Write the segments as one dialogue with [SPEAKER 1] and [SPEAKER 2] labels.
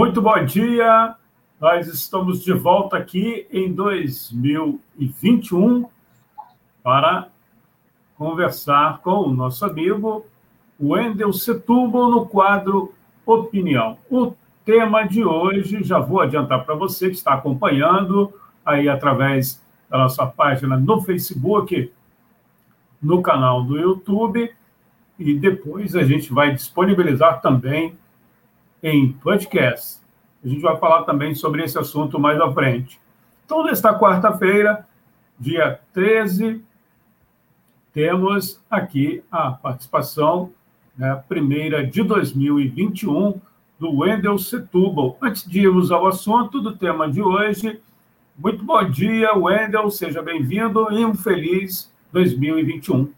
[SPEAKER 1] Muito bom dia. Nós estamos de volta aqui em 2021 para conversar com o nosso amigo Wendel Setúbal no quadro Opinião. O tema de hoje, já vou adiantar para você que está acompanhando aí através da nossa página no Facebook, no canal do YouTube, e depois a gente vai disponibilizar também em podcast. A gente vai falar também sobre esse assunto mais à frente. Então, nesta quarta-feira, dia 13, temos aqui a participação, né, primeira de 2021, do Wendel Setúbal. Antes de irmos ao assunto do tema de hoje, muito bom dia, Wendel, seja bem-vindo e um feliz 2021.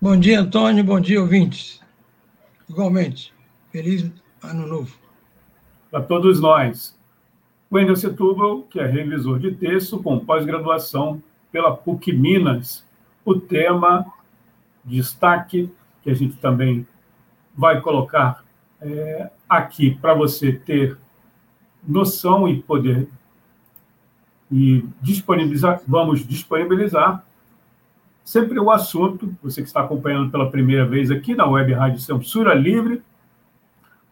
[SPEAKER 2] Bom dia, Antônio, bom dia, ouvintes. Igualmente, feliz ano novo.
[SPEAKER 1] Para todos nós. Wendel Setúbal, que é revisor de texto com pós-graduação pela PUC Minas. O tema, destaque, que a gente também vai colocar é, aqui para você ter noção e poder e disponibilizar, vamos disponibilizar sempre o assunto, você que está acompanhando pela primeira vez aqui na Web Rádio Censura Livre,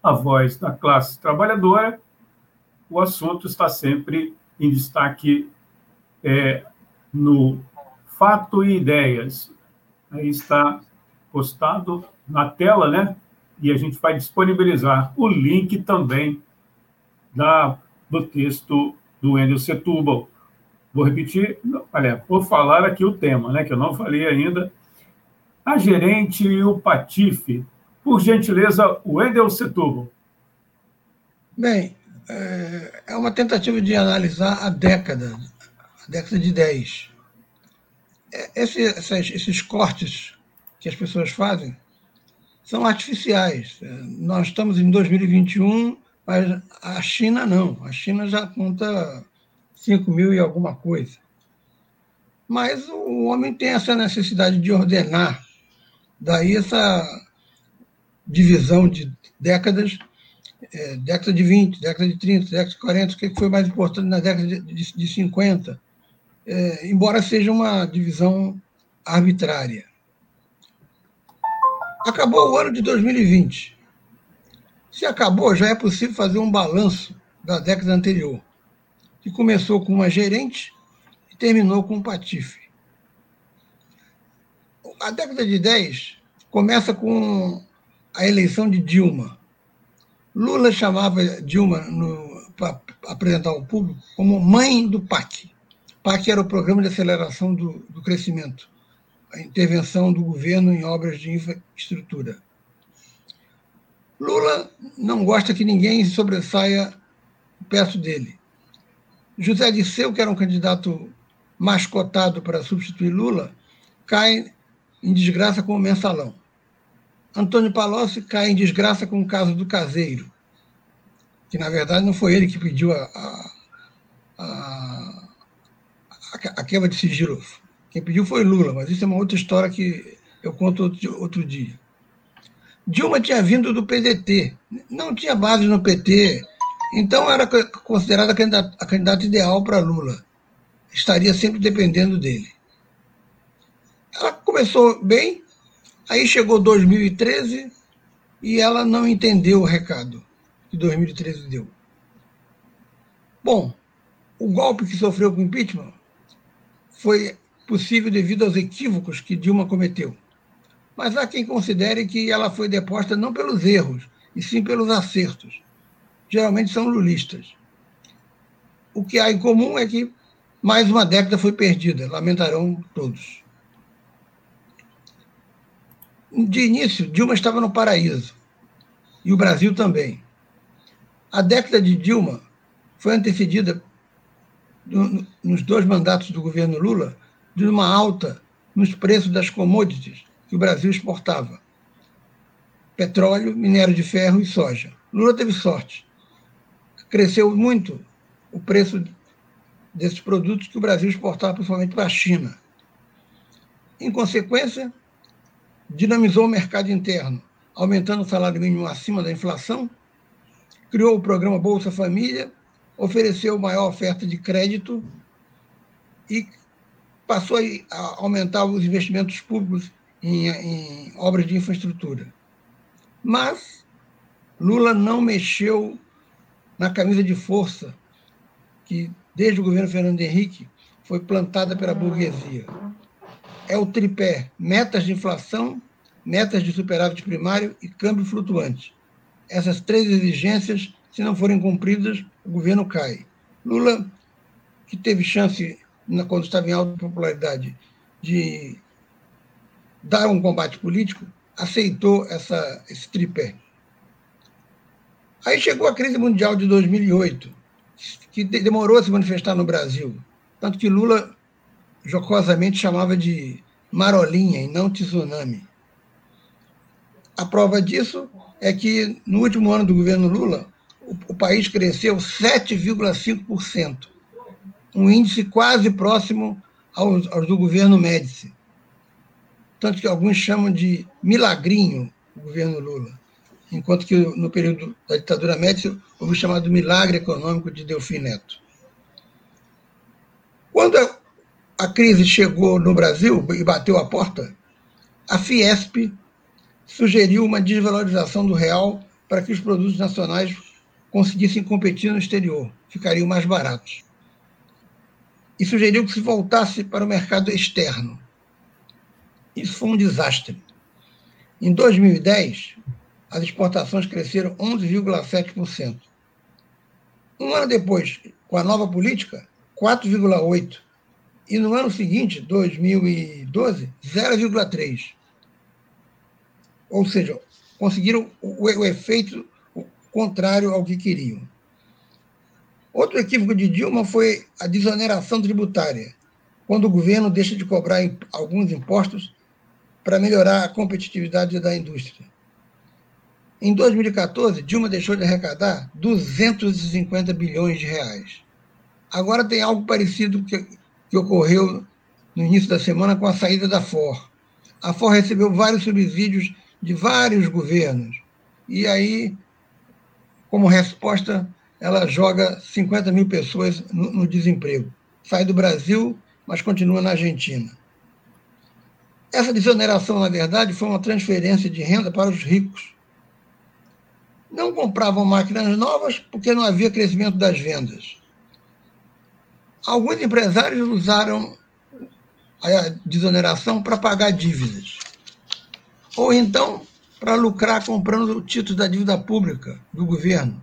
[SPEAKER 1] a voz da classe trabalhadora, o assunto está sempre em destaque é, no Fato e Ideias. Aí está postado na tela, né? E a gente vai disponibilizar o link também da, do texto do Wendel Setúbal. Vou repetir, olha, vou falar aqui o tema, né? Que eu não falei ainda. A gerente e o Patife por gentileza, Wendel Setúbal.
[SPEAKER 2] Bem, é, é uma tentativa de analisar a década, a década de 10. É, esse, esses, esses cortes que as pessoas fazem são artificiais. É, nós estamos em 2021, mas a China não. A China já conta 5 mil e alguma coisa. Mas o homem tem essa necessidade de ordenar. Daí essa divisão de décadas, é, década de 20, década de 30, década de 40, o que foi mais importante na década de, de, de 50, é, embora seja uma divisão arbitrária. Acabou o ano de 2020. Se acabou, já é possível fazer um balanço da década anterior, que começou com uma gerente e terminou com um patife. A década de 10 começa com a eleição de Dilma. Lula chamava Dilma para apresentar ao público como mãe do PAC. PAC era o Programa de Aceleração do, do Crescimento, a intervenção do governo em obras de infraestrutura. Lula não gosta que ninguém sobressaia perto dele. José Disseu, que era um candidato mascotado para substituir Lula, cai em desgraça com o mensalão. Antônio Palocci cai em desgraça com o caso do caseiro, que na verdade não foi ele que pediu a, a, a, a quebra de sigilo. Quem pediu foi Lula, mas isso é uma outra história que eu conto outro, outro dia. Dilma tinha vindo do PDT, não tinha base no PT, então era considerada a candidata, ideal para Lula. Estaria sempre dependendo dele. Ela começou bem, Aí chegou 2013 e ela não entendeu o recado que 2013 deu. Bom, o golpe que sofreu com o impeachment foi possível devido aos equívocos que Dilma cometeu. Mas há quem considere que ela foi deposta não pelos erros, e sim pelos acertos. Geralmente são lulistas. O que há em comum é que mais uma década foi perdida, lamentarão todos. De início, Dilma estava no paraíso, e o Brasil também. A década de Dilma foi antecedida, nos dois mandatos do governo Lula, de uma alta nos preços das commodities que o Brasil exportava: petróleo, minério de ferro e soja. Lula teve sorte. Cresceu muito o preço desses produtos que o Brasil exportava principalmente para a China. Em consequência, dinamizou o mercado interno, aumentando o salário mínimo acima da inflação criou o programa Bolsa Família, ofereceu maior oferta de crédito e passou a aumentar os investimentos públicos em, em obras de infraestrutura. Mas Lula não mexeu na camisa de força que, desde o governo Fernando Henrique, foi plantada pela burguesia. É o tripé: metas de inflação, metas de superávit primário e câmbio flutuante. Essas três exigências, se não forem cumpridas, o governo cai. Lula, que teve chance, quando estava em alta popularidade, de dar um combate político, aceitou essa, esse tripé. Aí chegou a crise mundial de 2008, que demorou a se manifestar no Brasil. Tanto que Lula jocosamente chamava de marolinha e não tsunami. A prova disso é que, no último ano do governo Lula, o, o país cresceu 7,5%, um índice quase próximo aos, aos do governo Médici. Tanto que alguns chamam de milagrinho o governo Lula, enquanto que no período da ditadura Médici houve o chamado milagre econômico de Delfim Neto. Quando a, a crise chegou no Brasil e bateu a porta, a Fiesp sugeriu uma desvalorização do real para que os produtos nacionais conseguissem competir no exterior, ficariam mais baratos. E sugeriu que se voltasse para o mercado externo. Isso foi um desastre. Em 2010, as exportações cresceram 11,7%. Um ano depois, com a nova política, 4,8%. E no ano seguinte, 2012, 0,3%. Ou seja, conseguiram o, o efeito contrário ao que queriam. Outro equívoco de Dilma foi a desoneração tributária, quando o governo deixa de cobrar alguns impostos para melhorar a competitividade da indústria. Em 2014, Dilma deixou de arrecadar 250 bilhões de reais. Agora tem algo parecido que, que ocorreu no início da semana com a saída da FOR. A FOR recebeu vários subsídios de vários governos. E aí, como resposta, ela joga 50 mil pessoas no, no desemprego. Sai do Brasil, mas continua na Argentina. Essa desoneração, na verdade, foi uma transferência de renda para os ricos. Não compravam máquinas novas porque não havia crescimento das vendas. Alguns empresários usaram a desoneração para pagar dívidas ou então para lucrar comprando o título da dívida pública do governo,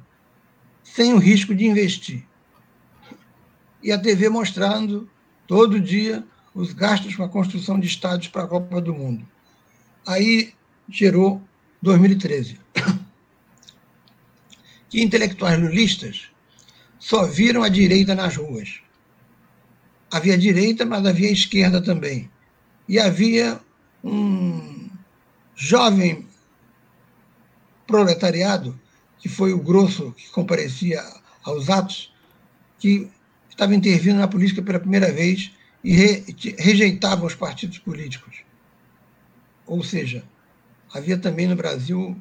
[SPEAKER 2] sem o risco de investir. E a TV mostrando todo dia os gastos com a construção de estádios para a Copa do Mundo. Aí gerou 2013. Que intelectuais lulistas só viram a direita nas ruas. Havia direita, mas havia esquerda também. E havia um jovem proletariado, que foi o grosso que comparecia aos atos, que estava intervindo na política pela primeira vez e re, rejeitava os partidos políticos. Ou seja, havia também no Brasil,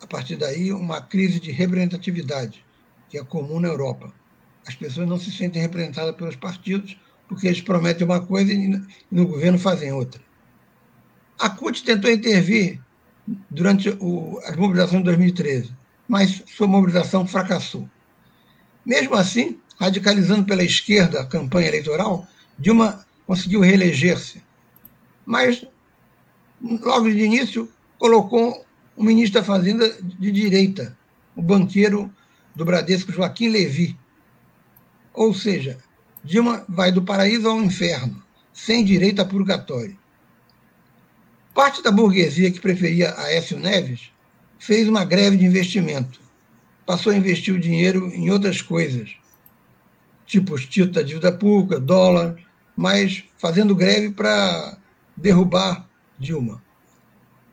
[SPEAKER 2] a partir daí, uma crise de representatividade, que é comum na Europa. As pessoas não se sentem representadas pelos partidos porque eles prometem uma coisa e no governo fazem outra. A CUT tentou intervir durante o, as mobilizações de 2013, mas sua mobilização fracassou. Mesmo assim, radicalizando pela esquerda a campanha eleitoral, Dilma conseguiu reeleger-se. Mas, logo de início, colocou um ministro da Fazenda de direita, o banqueiro do Bradesco, Joaquim Levi. Ou seja, Dilma vai do paraíso ao inferno, sem direito a purgatório. Parte da burguesia que preferia Aécio Neves fez uma greve de investimento. Passou a investir o dinheiro em outras coisas, tipo os títulos da dívida pública, dólar, mas fazendo greve para derrubar Dilma.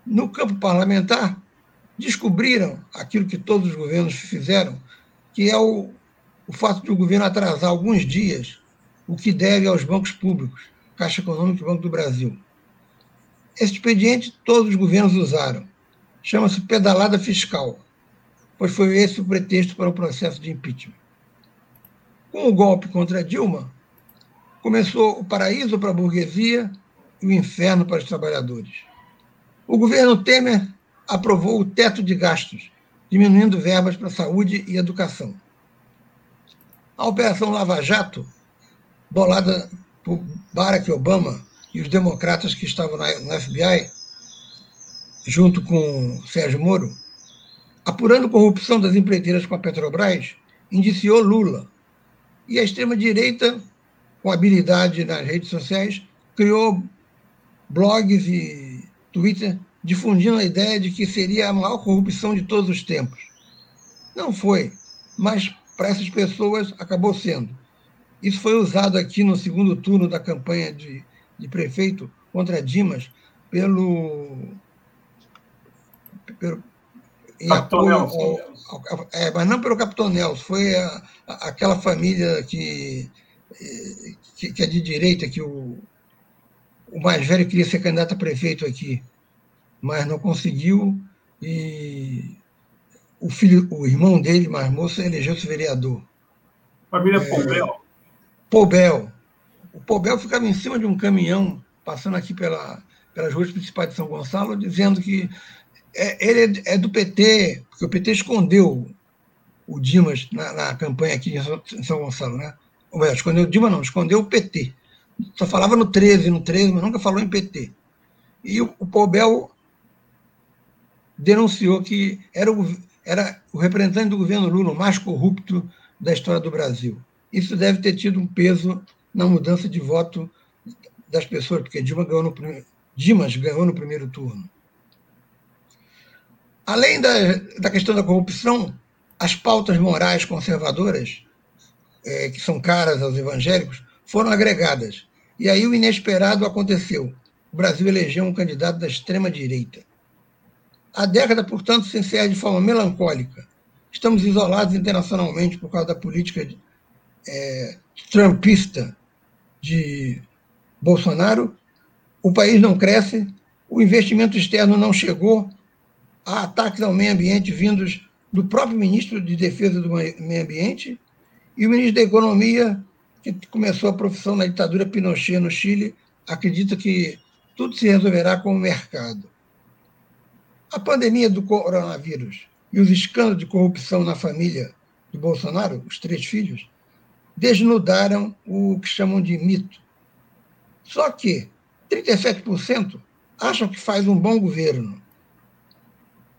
[SPEAKER 2] No campo parlamentar, descobriram aquilo que todos os governos fizeram, que é o, o fato de o governo atrasar alguns dias o que deve aos bancos públicos, Caixa Econômica e Banco do Brasil. Esse expediente todos os governos usaram. Chama-se pedalada fiscal. pois foi esse o pretexto para o processo de impeachment. Com o golpe contra Dilma, começou o paraíso para a burguesia e o inferno para os trabalhadores. O governo Temer aprovou o teto de gastos, diminuindo verbas para saúde e educação. A Operação Lava Jato, bolada por Barack Obama e os democratas que estavam no FBI, junto com Sérgio Moro, apurando corrupção das empreiteiras com a Petrobras, indiciou Lula. E a extrema-direita, com habilidade nas redes sociais, criou blogs e Twitter difundindo a ideia de que seria a maior corrupção de todos os tempos. Não foi, mas para essas pessoas acabou sendo. Isso foi usado aqui no segundo turno da campanha de, de prefeito contra Dimas pelo, pelo em apoio ao, ao, é, mas não pelo Capitão Nelson, foi a, a, aquela família que, que, que, é de direita, que o, o mais velho queria ser candidato a prefeito aqui mas não conseguiu e o filho, o irmão dele, mais moço, elegeu-se vereador.
[SPEAKER 1] Família é, Poubel.
[SPEAKER 2] Poubel. O Poubel ficava em cima de um caminhão, passando aqui pela, pelas ruas principais de São Gonçalo, dizendo que é, ele é, do PT, porque o PT escondeu o Dimas na, na campanha aqui em São Gonçalo, né? Ou melhor, escondeu o Dimas, não, escondeu o PT. Só falava no 13, no 13, mas nunca falou em PT. E o, o Poubel denunciou que era o, era o representante do governo Lula mais corrupto da história do Brasil. Isso deve ter tido um peso na mudança de voto das pessoas, porque Dilma ganhou no primeiro, Dimas ganhou no primeiro turno. Além da, da questão da corrupção, as pautas morais conservadoras, é, que são caras aos evangélicos, foram agregadas. E aí o inesperado aconteceu. O Brasil elegeu um candidato da extrema-direita. A década, portanto, se encerra de forma melancólica. Estamos isolados internacionalmente por causa da política é, trumpista de Bolsonaro. O país não cresce, o investimento externo não chegou, há ataques ao meio ambiente vindos do próprio ministro de Defesa do Meio Ambiente e o ministro da Economia, que começou a profissão na ditadura Pinochet no Chile, acredita que tudo se resolverá com o mercado. A pandemia do coronavírus e os escândalos de corrupção na família de Bolsonaro, os três filhos, desnudaram o que chamam de mito. Só que 37% acham que faz um bom governo,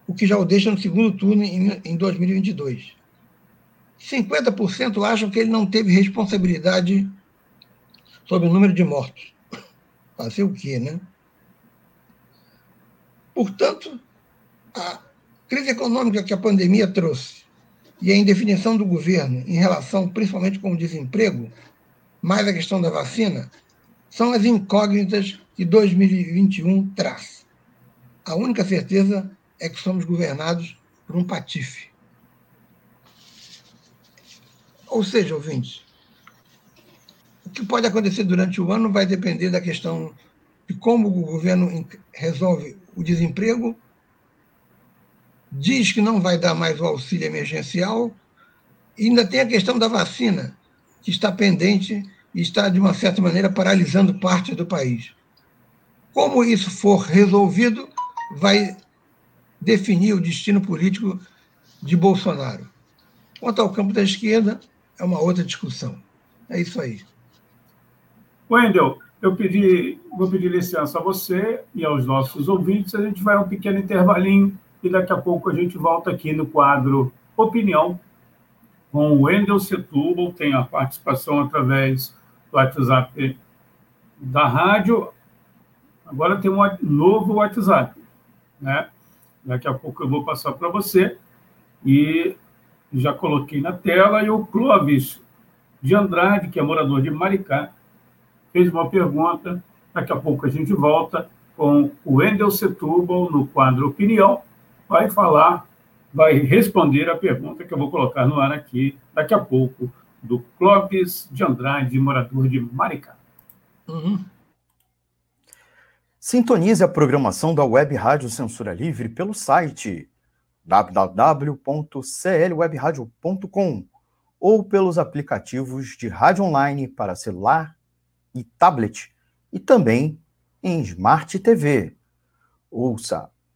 [SPEAKER 2] o que já o deixa no segundo turno em 2022. 50% acham que ele não teve responsabilidade sobre o número de mortos. Fazer o quê, né? Portanto, a crise econômica que a pandemia trouxe e a indefinição do governo em relação principalmente com o desemprego, mais a questão da vacina, são as incógnitas que 2021 traz. A única certeza é que somos governados por um patife. Ou seja, ouvintes, o que pode acontecer durante o ano vai depender da questão de como o governo resolve o desemprego diz que não vai dar mais o auxílio emergencial, e ainda tem a questão da vacina, que está pendente e está, de uma certa maneira, paralisando parte do país. Como isso for resolvido, vai definir o destino político de Bolsonaro. Quanto ao campo da esquerda, é uma outra discussão. É isso aí.
[SPEAKER 1] Wendel, eu pedi, vou pedir licença a você e aos nossos ouvintes. A gente vai a um pequeno intervalinho e daqui a pouco a gente volta aqui no quadro Opinião com o Wendel Setúbal, tem a participação através do WhatsApp da rádio. Agora tem um novo WhatsApp, né? Daqui a pouco eu vou passar para você e já coloquei na tela e o Clóvis de Andrade, que é morador de Maricá, fez uma pergunta. Daqui a pouco a gente volta com o Wendel Setúbal no quadro Opinião vai falar, vai responder a pergunta que eu vou colocar no ar aqui daqui a pouco, do Clóvis de Andrade, morador de Maricá. Uhum.
[SPEAKER 3] Sintonize a programação da Web Rádio Censura Livre pelo site www.clwebradio.com ou pelos aplicativos de rádio online para celular e tablet e também em Smart TV. Ouça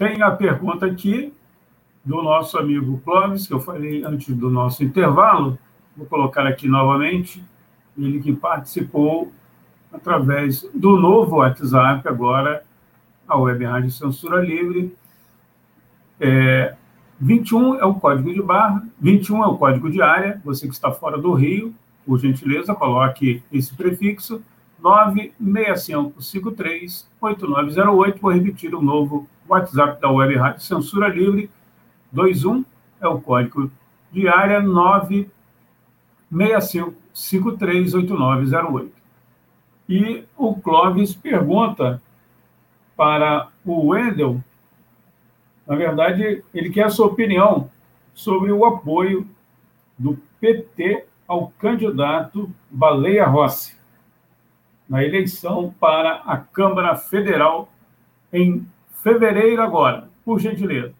[SPEAKER 1] tem a pergunta aqui do nosso amigo Clóvis, que eu falei antes do nosso intervalo. Vou colocar aqui novamente. Ele que participou através do novo WhatsApp, agora a Web Rádio Censura Livre. É, 21 é o código de barra, 21 é o código de área. Você que está fora do Rio, por gentileza, coloque esse prefixo. 965538908. Vou repetir o novo WhatsApp da Web Rádio Censura Livre. 21 é o código de área 965538908. E o Clóvis pergunta para o Wendel, na verdade, ele quer a sua opinião sobre o apoio do PT ao candidato Baleia Rossi na eleição para a Câmara Federal em fevereiro agora. Por gentileza.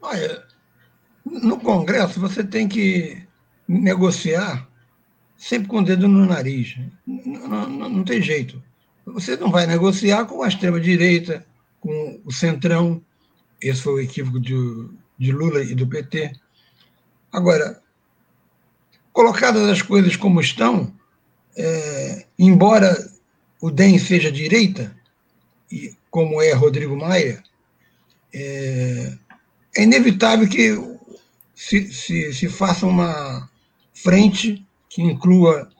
[SPEAKER 2] Olha, no Congresso você tem que negociar sempre com o dedo no nariz. Não, não, não tem jeito. Você não vai negociar com a extrema-direita, com o Centrão. Esse foi o equívoco de, de Lula e do PT. Agora, colocadas as coisas como estão, é, embora o DEM seja direita, e como é Rodrigo Maia, é, é inevitável que se, se, se faça uma frente que inclua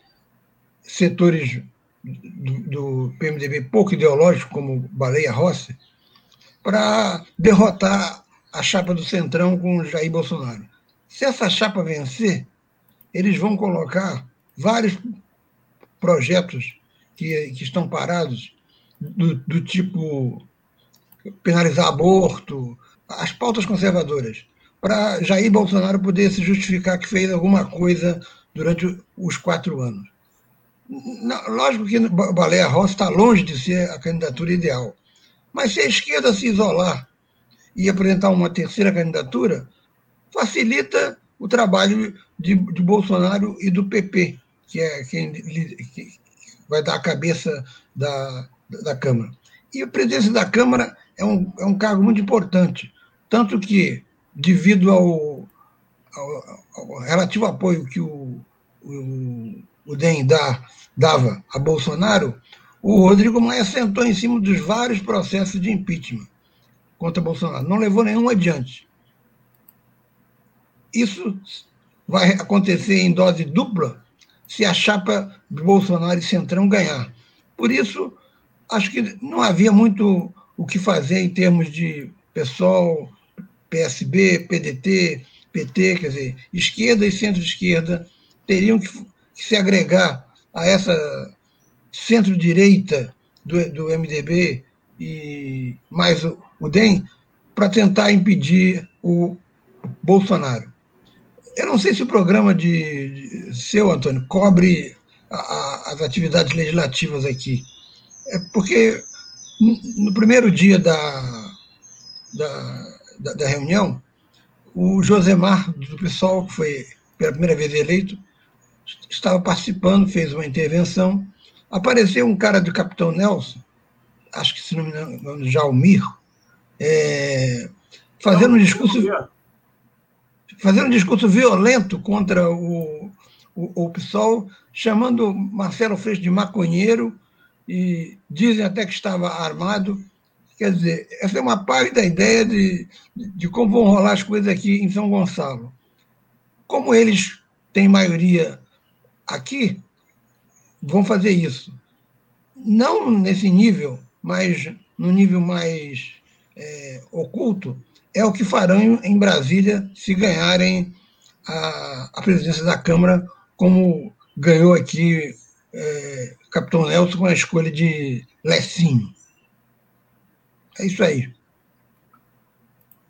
[SPEAKER 2] setores do, do PMDB pouco ideológicos, como Baleia Rossi, para derrotar a chapa do Centrão com Jair Bolsonaro. Se essa chapa vencer, eles vão colocar vários projetos que, que estão parados, do, do tipo penalizar aborto, as pautas conservadoras, para Jair Bolsonaro poder se justificar que fez alguma coisa durante os quatro anos. Lógico que Baleia Rossi está longe de ser a candidatura ideal. Mas se a esquerda se isolar e apresentar uma terceira candidatura, facilita o trabalho de, de Bolsonaro e do PP, que é quem que vai dar a cabeça da, da Câmara. E a presidência da Câmara é um, é um cargo muito importante, tanto que, devido ao, ao, ao relativo apoio que o, o, o DEM dá, dava a Bolsonaro, o Rodrigo Maia sentou em cima dos vários processos de impeachment contra Bolsonaro. Não levou nenhum adiante. Isso vai acontecer em dose dupla se a chapa Bolsonaro e Centrão ganhar. Por isso, acho que não havia muito o que fazer em termos de PSOL, PSB, PDT, PT, quer dizer, esquerda e centro-esquerda teriam que, que, se agregar a essa centro-direita do, do MDB e mais o, o DEM para tentar impedir o Bolsonaro. Eu não sei se o programa de, de seu, Antônio, cobre a, a, as atividades legislativas aqui. É porque no, no primeiro dia da, da, da, da reunião, o Josemar, do PSOL, que foi pela primeira vez eleito, estava participando, fez uma intervenção. Apareceu um cara do Capitão Nelson, acho que se não me engano, Jalmir, é, fazendo um discurso. Fazendo um discurso violento contra o, o, o PSOL, chamando Marcelo Freixo de maconheiro e dizem até que estava armado. Quer dizer, essa é uma parte da ideia de, de como vão rolar as coisas aqui em São Gonçalo. Como eles têm maioria aqui, vão fazer isso. Não nesse nível, mas no nível mais é, oculto, é o que farão em Brasília se ganharem a, a presidência da Câmara, como ganhou aqui é, Capitão Nelson com a escolha de Lecinho. É isso aí.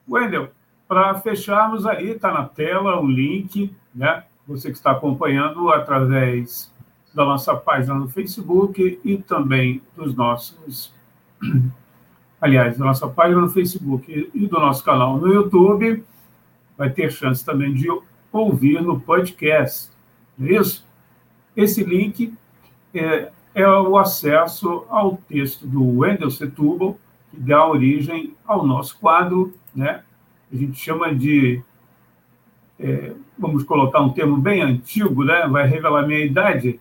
[SPEAKER 1] Wendel, para fecharmos aí, está na tela o link, né? Você que está acompanhando através da nossa página no Facebook e também dos nossos aliás, da nossa página no Facebook e do nosso canal no YouTube, vai ter chance também de ouvir no podcast. Não é isso? Esse link é, é o acesso ao texto do Wendel Setúbal, que dá origem ao nosso quadro, né? A gente chama de, é, vamos colocar um termo bem antigo, né? Vai revelar minha idade,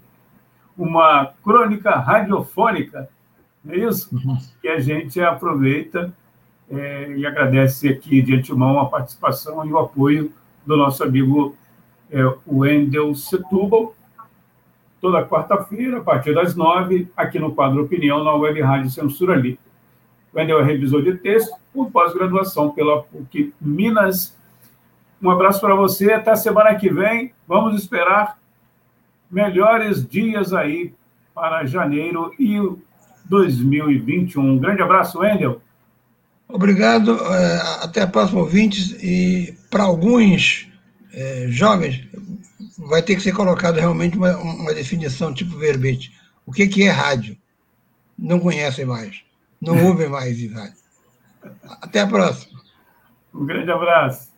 [SPEAKER 1] uma crônica radiofônica é isso? Uhum. Que a gente aproveita é, e agradece aqui de antemão a participação e o apoio do nosso amigo é, Wendel Setúbal, toda quarta-feira, a partir das nove, aqui no quadro Opinião, na Web Rádio Censura Livre. Wendel é revisor de texto por pós-graduação pela PUC Minas. Um abraço para você, até a semana que vem. Vamos esperar melhores dias aí para janeiro e 2021. Um grande abraço, Wendel.
[SPEAKER 2] Obrigado. É, até a próxima, ouvintes. E para alguns é, jovens, vai ter que ser colocado realmente uma, uma definição tipo verbete. O que, que é rádio? Não conhecem mais. Não ouvem mais rádio. Até a próxima.
[SPEAKER 1] Um grande abraço.